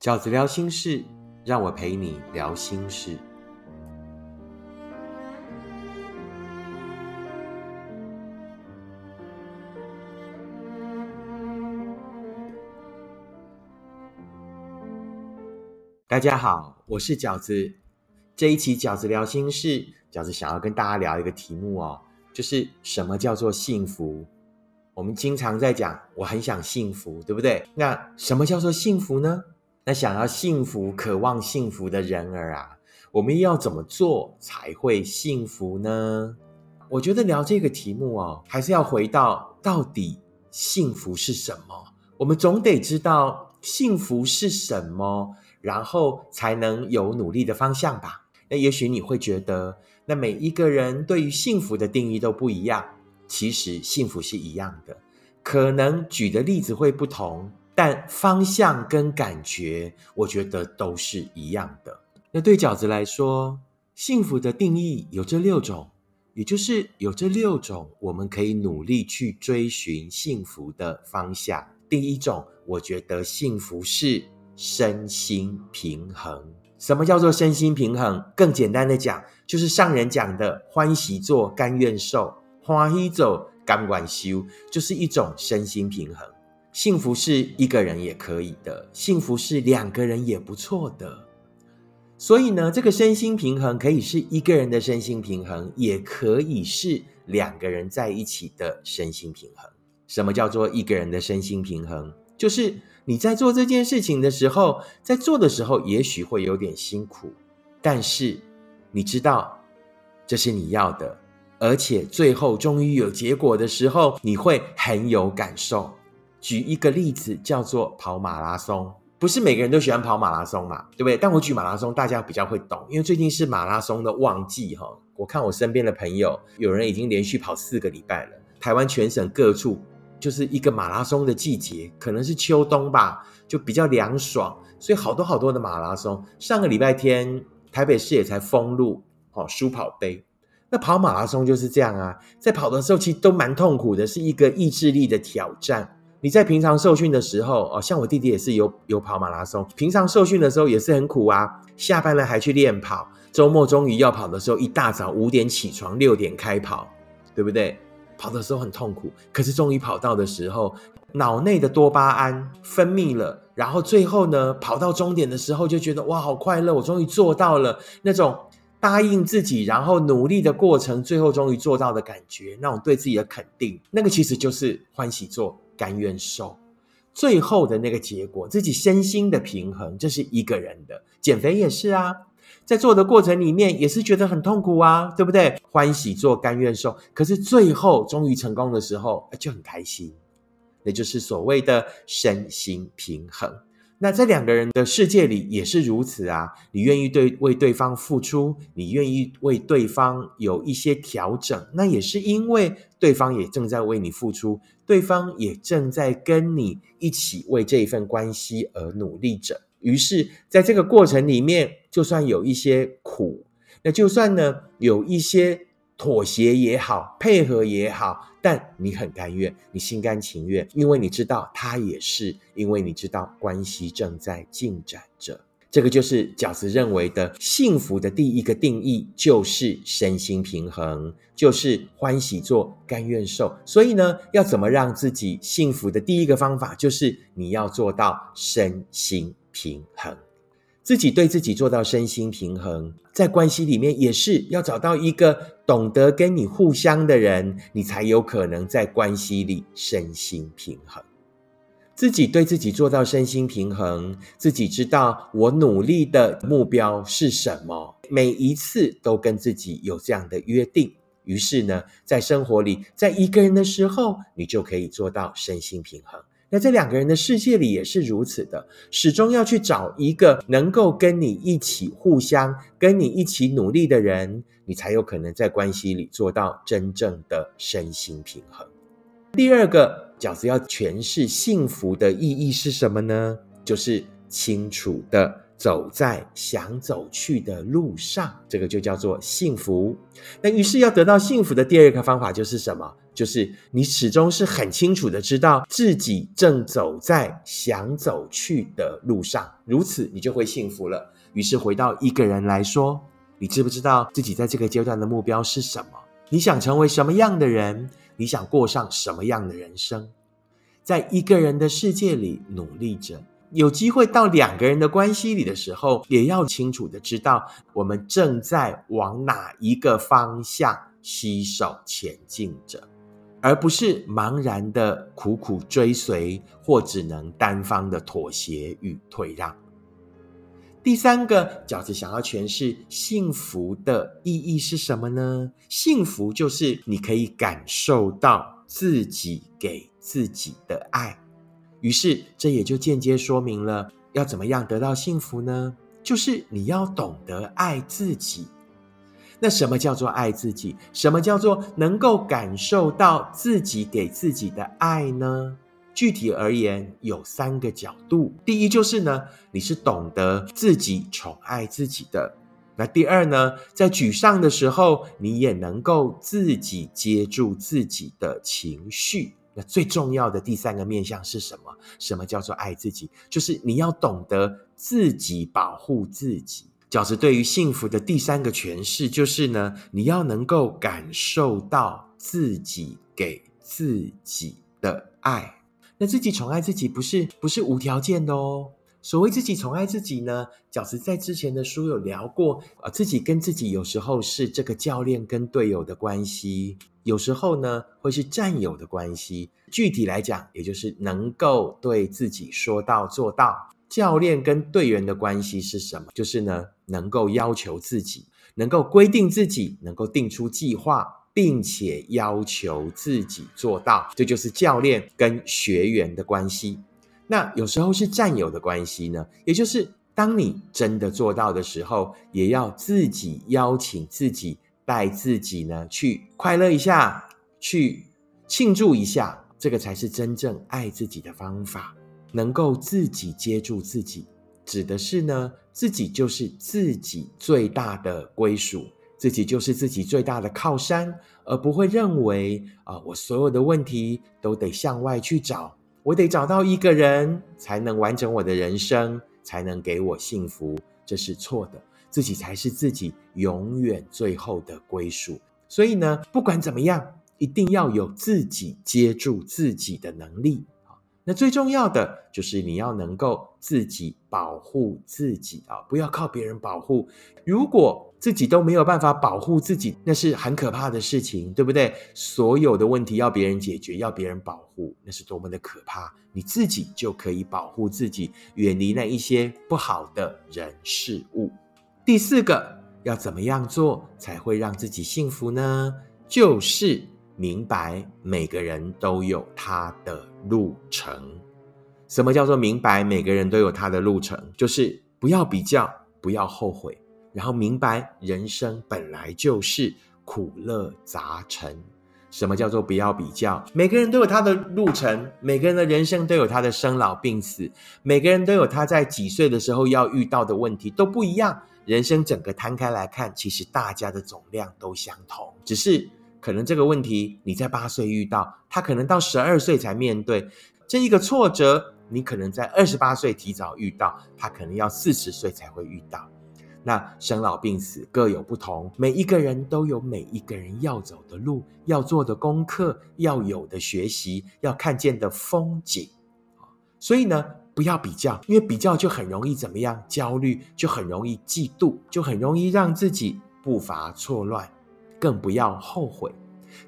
饺子聊心事，让我陪你聊心事。大家好，我是饺子。这一期饺子聊心事，饺子想要跟大家聊一个题目哦，就是什么叫做幸福？我们经常在讲，我很想幸福，对不对？那什么叫做幸福呢？那想要幸福、渴望幸福的人儿啊，我们要怎么做才会幸福呢？我觉得聊这个题目哦，还是要回到到底幸福是什么？我们总得知道幸福是什么，然后才能有努力的方向吧。那也许你会觉得，那每一个人对于幸福的定义都不一样。其实幸福是一样的，可能举的例子会不同。但方向跟感觉，我觉得都是一样的。那对饺子来说，幸福的定义有这六种，也就是有这六种我们可以努力去追寻幸福的方向。第一种，我觉得幸福是身心平衡。什么叫做身心平衡？更简单的讲，就是上人讲的“欢喜做，甘愿受；欢喜走，甘愿修”，就是一种身心平衡。幸福是一个人也可以的，幸福是两个人也不错的。所以呢，这个身心平衡可以是一个人的身心平衡，也可以是两个人在一起的身心平衡。什么叫做一个人的身心平衡？就是你在做这件事情的时候，在做的时候也许会有点辛苦，但是你知道这是你要的，而且最后终于有结果的时候，你会很有感受。举一个例子，叫做跑马拉松，不是每个人都喜欢跑马拉松嘛，对不对？但我举马拉松，大家比较会懂，因为最近是马拉松的旺季哈。我看我身边的朋友，有人已经连续跑四个礼拜了。台湾全省各处就是一个马拉松的季节，可能是秋冬吧，就比较凉爽，所以好多好多的马拉松。上个礼拜天，台北市也才封路，哦，书跑杯。那跑马拉松就是这样啊，在跑的时候其实都蛮痛苦的，是一个意志力的挑战。你在平常受训的时候，哦，像我弟弟也是有有跑马拉松。平常受训的时候也是很苦啊，下班了还去练跑。周末终于要跑的时候，一大早五点起床，六点开跑，对不对？跑的时候很痛苦，可是终于跑到的时候，脑内的多巴胺分泌了，然后最后呢，跑到终点的时候就觉得哇，好快乐！我终于做到了那种答应自己，然后努力的过程，最后终于做到的感觉，那种对自己的肯定，那个其实就是欢喜做。甘愿受，最后的那个结果，自己身心的平衡，这是一个人的。减肥也是啊，在做的过程里面也是觉得很痛苦啊，对不对？欢喜做，甘愿受，可是最后终于成功的时候，就很开心。那就是所谓的身心平衡。那在两个人的世界里也是如此啊！你愿意对为对方付出，你愿意为对方有一些调整，那也是因为对方也正在为你付出，对方也正在跟你一起为这一份关系而努力着。于是，在这个过程里面，就算有一些苦，那就算呢有一些。妥协也好，配合也好，但你很甘愿，你心甘情愿，因为你知道他也是，因为你知道关系正在进展着。这个就是饺子认为的幸福的第一个定义，就是身心平衡，就是欢喜做，甘愿受。所以呢，要怎么让自己幸福的第一个方法，就是你要做到身心平衡。自己对自己做到身心平衡，在关系里面也是要找到一个懂得跟你互相的人，你才有可能在关系里身心平衡。自己对自己做到身心平衡，自己知道我努力的目标是什么，每一次都跟自己有这样的约定。于是呢，在生活里，在一个人的时候，你就可以做到身心平衡。那这两个人的世界里也是如此的，始终要去找一个能够跟你一起互相、跟你一起努力的人，你才有可能在关系里做到真正的身心平衡。第二个饺子要诠释幸福的意义是什么呢？就是清楚的走在想走去的路上，这个就叫做幸福。那于是要得到幸福的第二个方法就是什么？就是你始终是很清楚的知道自己正走在想走去的路上，如此你就会幸福了。于是回到一个人来说，你知不知道自己在这个阶段的目标是什么？你想成为什么样的人？你想过上什么样的人生？在一个人的世界里努力着，有机会到两个人的关系里的时候，也要清楚的知道我们正在往哪一个方向携手前进着，而不是茫然的苦苦追随，或只能单方的妥协与退让。第三个饺子想要诠释幸福的意义是什么呢？幸福就是你可以感受到自己给自己的爱。于是这也就间接说明了要怎么样得到幸福呢？就是你要懂得爱自己。那什么叫做爱自己？什么叫做能够感受到自己给自己的爱呢？具体而言，有三个角度。第一就是呢，你是懂得自己宠爱自己的。那第二呢，在沮丧的时候，你也能够自己接住自己的情绪。那最重要的第三个面向是什么？什么叫做爱自己？就是你要懂得自己保护自己。饺子对于幸福的第三个诠释，就是呢，你要能够感受到自己给自己的爱。那自己宠爱自己不是不是无条件的哦。所谓自己宠爱自己呢，饺子在之前的书有聊过啊，自己跟自己有时候是这个教练跟队友的关系，有时候呢会是战友的关系。具体来讲，也就是能够对自己说到做到。教练跟队员的关系是什么？就是呢，能够要求自己，能够规定自己，能够定出计划。并且要求自己做到，这就是教练跟学员的关系。那有时候是战友的关系呢，也就是当你真的做到的时候，也要自己邀请自己，带自己呢去快乐一下，去庆祝一下，这个才是真正爱自己的方法。能够自己接住自己，指的是呢，自己就是自己最大的归属。自己就是自己最大的靠山，而不会认为啊，我所有的问题都得向外去找，我得找到一个人才能完整我的人生，才能给我幸福，这是错的。自己才是自己永远最后的归属。所以呢，不管怎么样，一定要有自己接住自己的能力。那最重要的就是你要能够自己保护自己啊，不要靠别人保护。如果自己都没有办法保护自己，那是很可怕的事情，对不对？所有的问题要别人解决，要别人保护，那是多么的可怕！你自己就可以保护自己，远离那一些不好的人事物。第四个，要怎么样做才会让自己幸福呢？就是。明白每个人都有他的路程。什么叫做明白每个人都有他的路程？就是不要比较，不要后悔，然后明白人生本来就是苦乐杂陈。什么叫做不要比较？每个人都有他的路程，每个人的人生都有他的生老病死，每个人都有他在几岁的时候要遇到的问题都不一样。人生整个摊开来看，其实大家的总量都相同，只是。可能这个问题你在八岁遇到，他可能到十二岁才面对这一个挫折，你可能在二十八岁提早遇到，他可能要四十岁才会遇到。那生老病死各有不同，每一个人都有每一个人要走的路，要做的功课，要有的学习，要看见的风景所以呢，不要比较，因为比较就很容易怎么样？焦虑就很容易嫉妒，就很容易让自己步伐错乱。更不要后悔，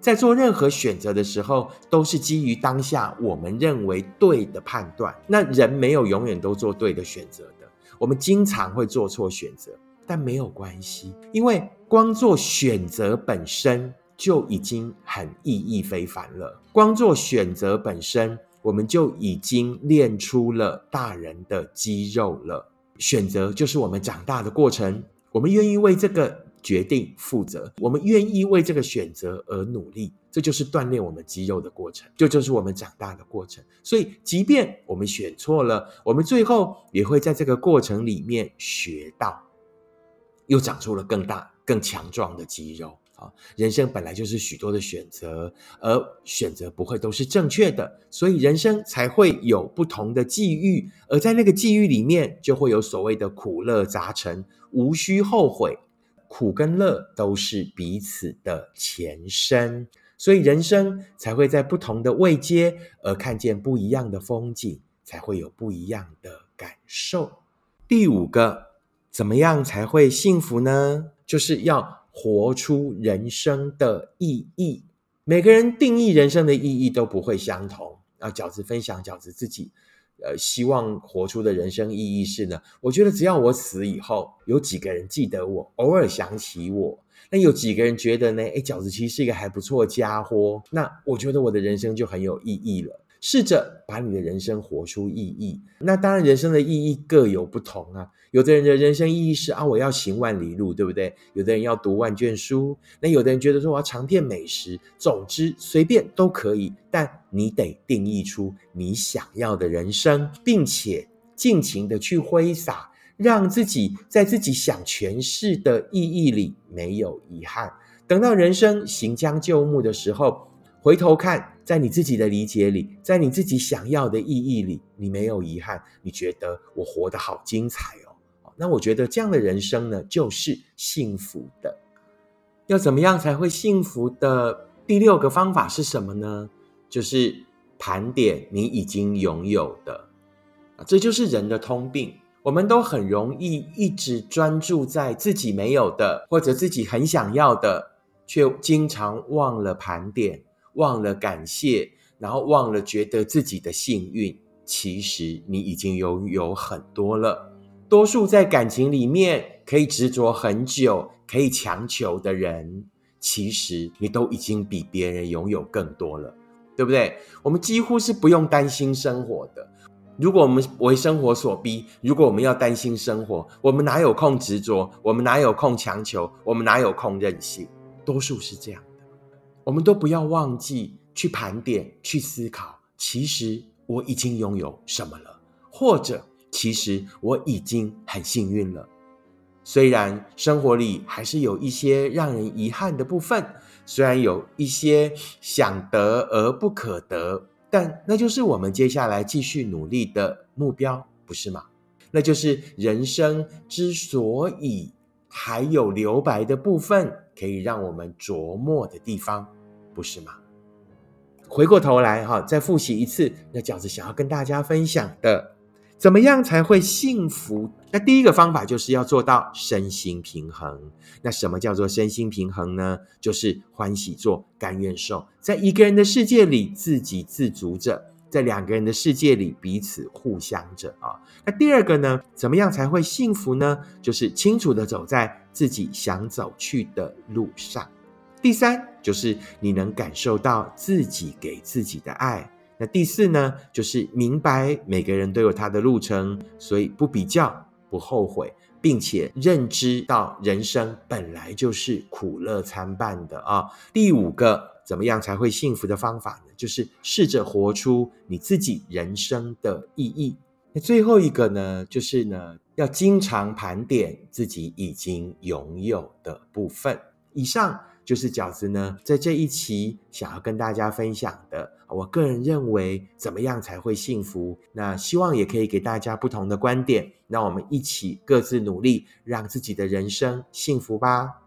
在做任何选择的时候，都是基于当下我们认为对的判断。那人没有永远都做对的选择的，我们经常会做错选择，但没有关系，因为光做选择本身就已经很意义非凡了。光做选择本身，我们就已经练出了大人的肌肉了。选择就是我们长大的过程，我们愿意为这个。决定负责，我们愿意为这个选择而努力，这就是锻炼我们肌肉的过程，这就是我们长大的过程。所以，即便我们选错了，我们最后也会在这个过程里面学到，又长出了更大、更强壮的肌肉。啊，人生本来就是许多的选择，而选择不会都是正确的，所以人生才会有不同的际遇，而在那个际遇里面，就会有所谓的苦乐杂陈，无需后悔。苦跟乐都是彼此的前身，所以人生才会在不同的位阶而看见不一样的风景，才会有不一样的感受。第五个，怎么样才会幸福呢？就是要活出人生的意义。每个人定义人生的意义都不会相同。啊，饺子分享饺子自己。呃，希望活出的人生意义是呢？我觉得只要我死以后，有几个人记得我，偶尔想起我，那有几个人觉得呢？哎，饺子其实是一个还不错家伙，那我觉得我的人生就很有意义了。试着把你的人生活出意义。那当然，人生的意义各有不同啊。有的人的人生意义是啊，我要行万里路，对不对？有的人要读万卷书。那有的人觉得说，我要尝遍美食。总之，随便都可以。但你得定义出你想要的人生，并且尽情的去挥洒，让自己在自己想诠释的意义里没有遗憾。等到人生行将就木的时候。回头看，在你自己的理解里，在你自己想要的意义里，你没有遗憾，你觉得我活得好精彩哦。那我觉得这样的人生呢，就是幸福的。要怎么样才会幸福的？第六个方法是什么呢？就是盘点你已经拥有的。这就是人的通病。我们都很容易一直专注在自己没有的，或者自己很想要的，却经常忘了盘点。忘了感谢，然后忘了觉得自己的幸运。其实你已经拥有很多了。多数在感情里面可以执着很久、可以强求的人，其实你都已经比别人拥有更多了，对不对？我们几乎是不用担心生活的。如果我们为生活所逼，如果我们要担心生活，我们哪有空执着？我们哪有空强求？我们哪有空任性？多数是这样。我们都不要忘记去盘点、去思考，其实我已经拥有什么了，或者其实我已经很幸运了。虽然生活里还是有一些让人遗憾的部分，虽然有一些想得而不可得，但那就是我们接下来继续努力的目标，不是吗？那就是人生之所以还有留白的部分。可以让我们琢磨的地方，不是吗？回过头来哈，再复习一次。那饺子想要跟大家分享的，怎么样才会幸福？那第一个方法就是要做到身心平衡。那什么叫做身心平衡呢？就是欢喜做，甘愿受，在一个人的世界里自给自足着。在两个人的世界里，彼此互相着啊。那第二个呢？怎么样才会幸福呢？就是清楚的走在自己想走去的路上。第三，就是你能感受到自己给自己的爱。那第四呢？就是明白每个人都有他的路程，所以不比较，不后悔，并且认知到人生本来就是苦乐参半的啊。第五个。怎么样才会幸福的方法呢？就是试着活出你自己人生的意义。那最后一个呢，就是呢，要经常盘点自己已经拥有的部分。以上就是饺子呢，在这一期想要跟大家分享的。我个人认为，怎么样才会幸福？那希望也可以给大家不同的观点。让我们一起各自努力，让自己的人生幸福吧。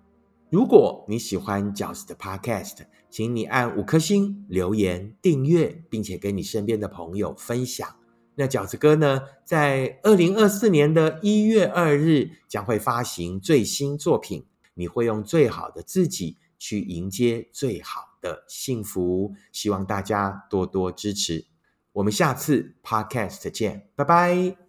如果你喜欢饺子的 Podcast，请你按五颗星、留言、订阅，并且跟你身边的朋友分享。那饺子哥呢，在二零二四年的一月二日将会发行最新作品。你会用最好的自己去迎接最好的幸福。希望大家多多支持。我们下次 Podcast 见，拜拜。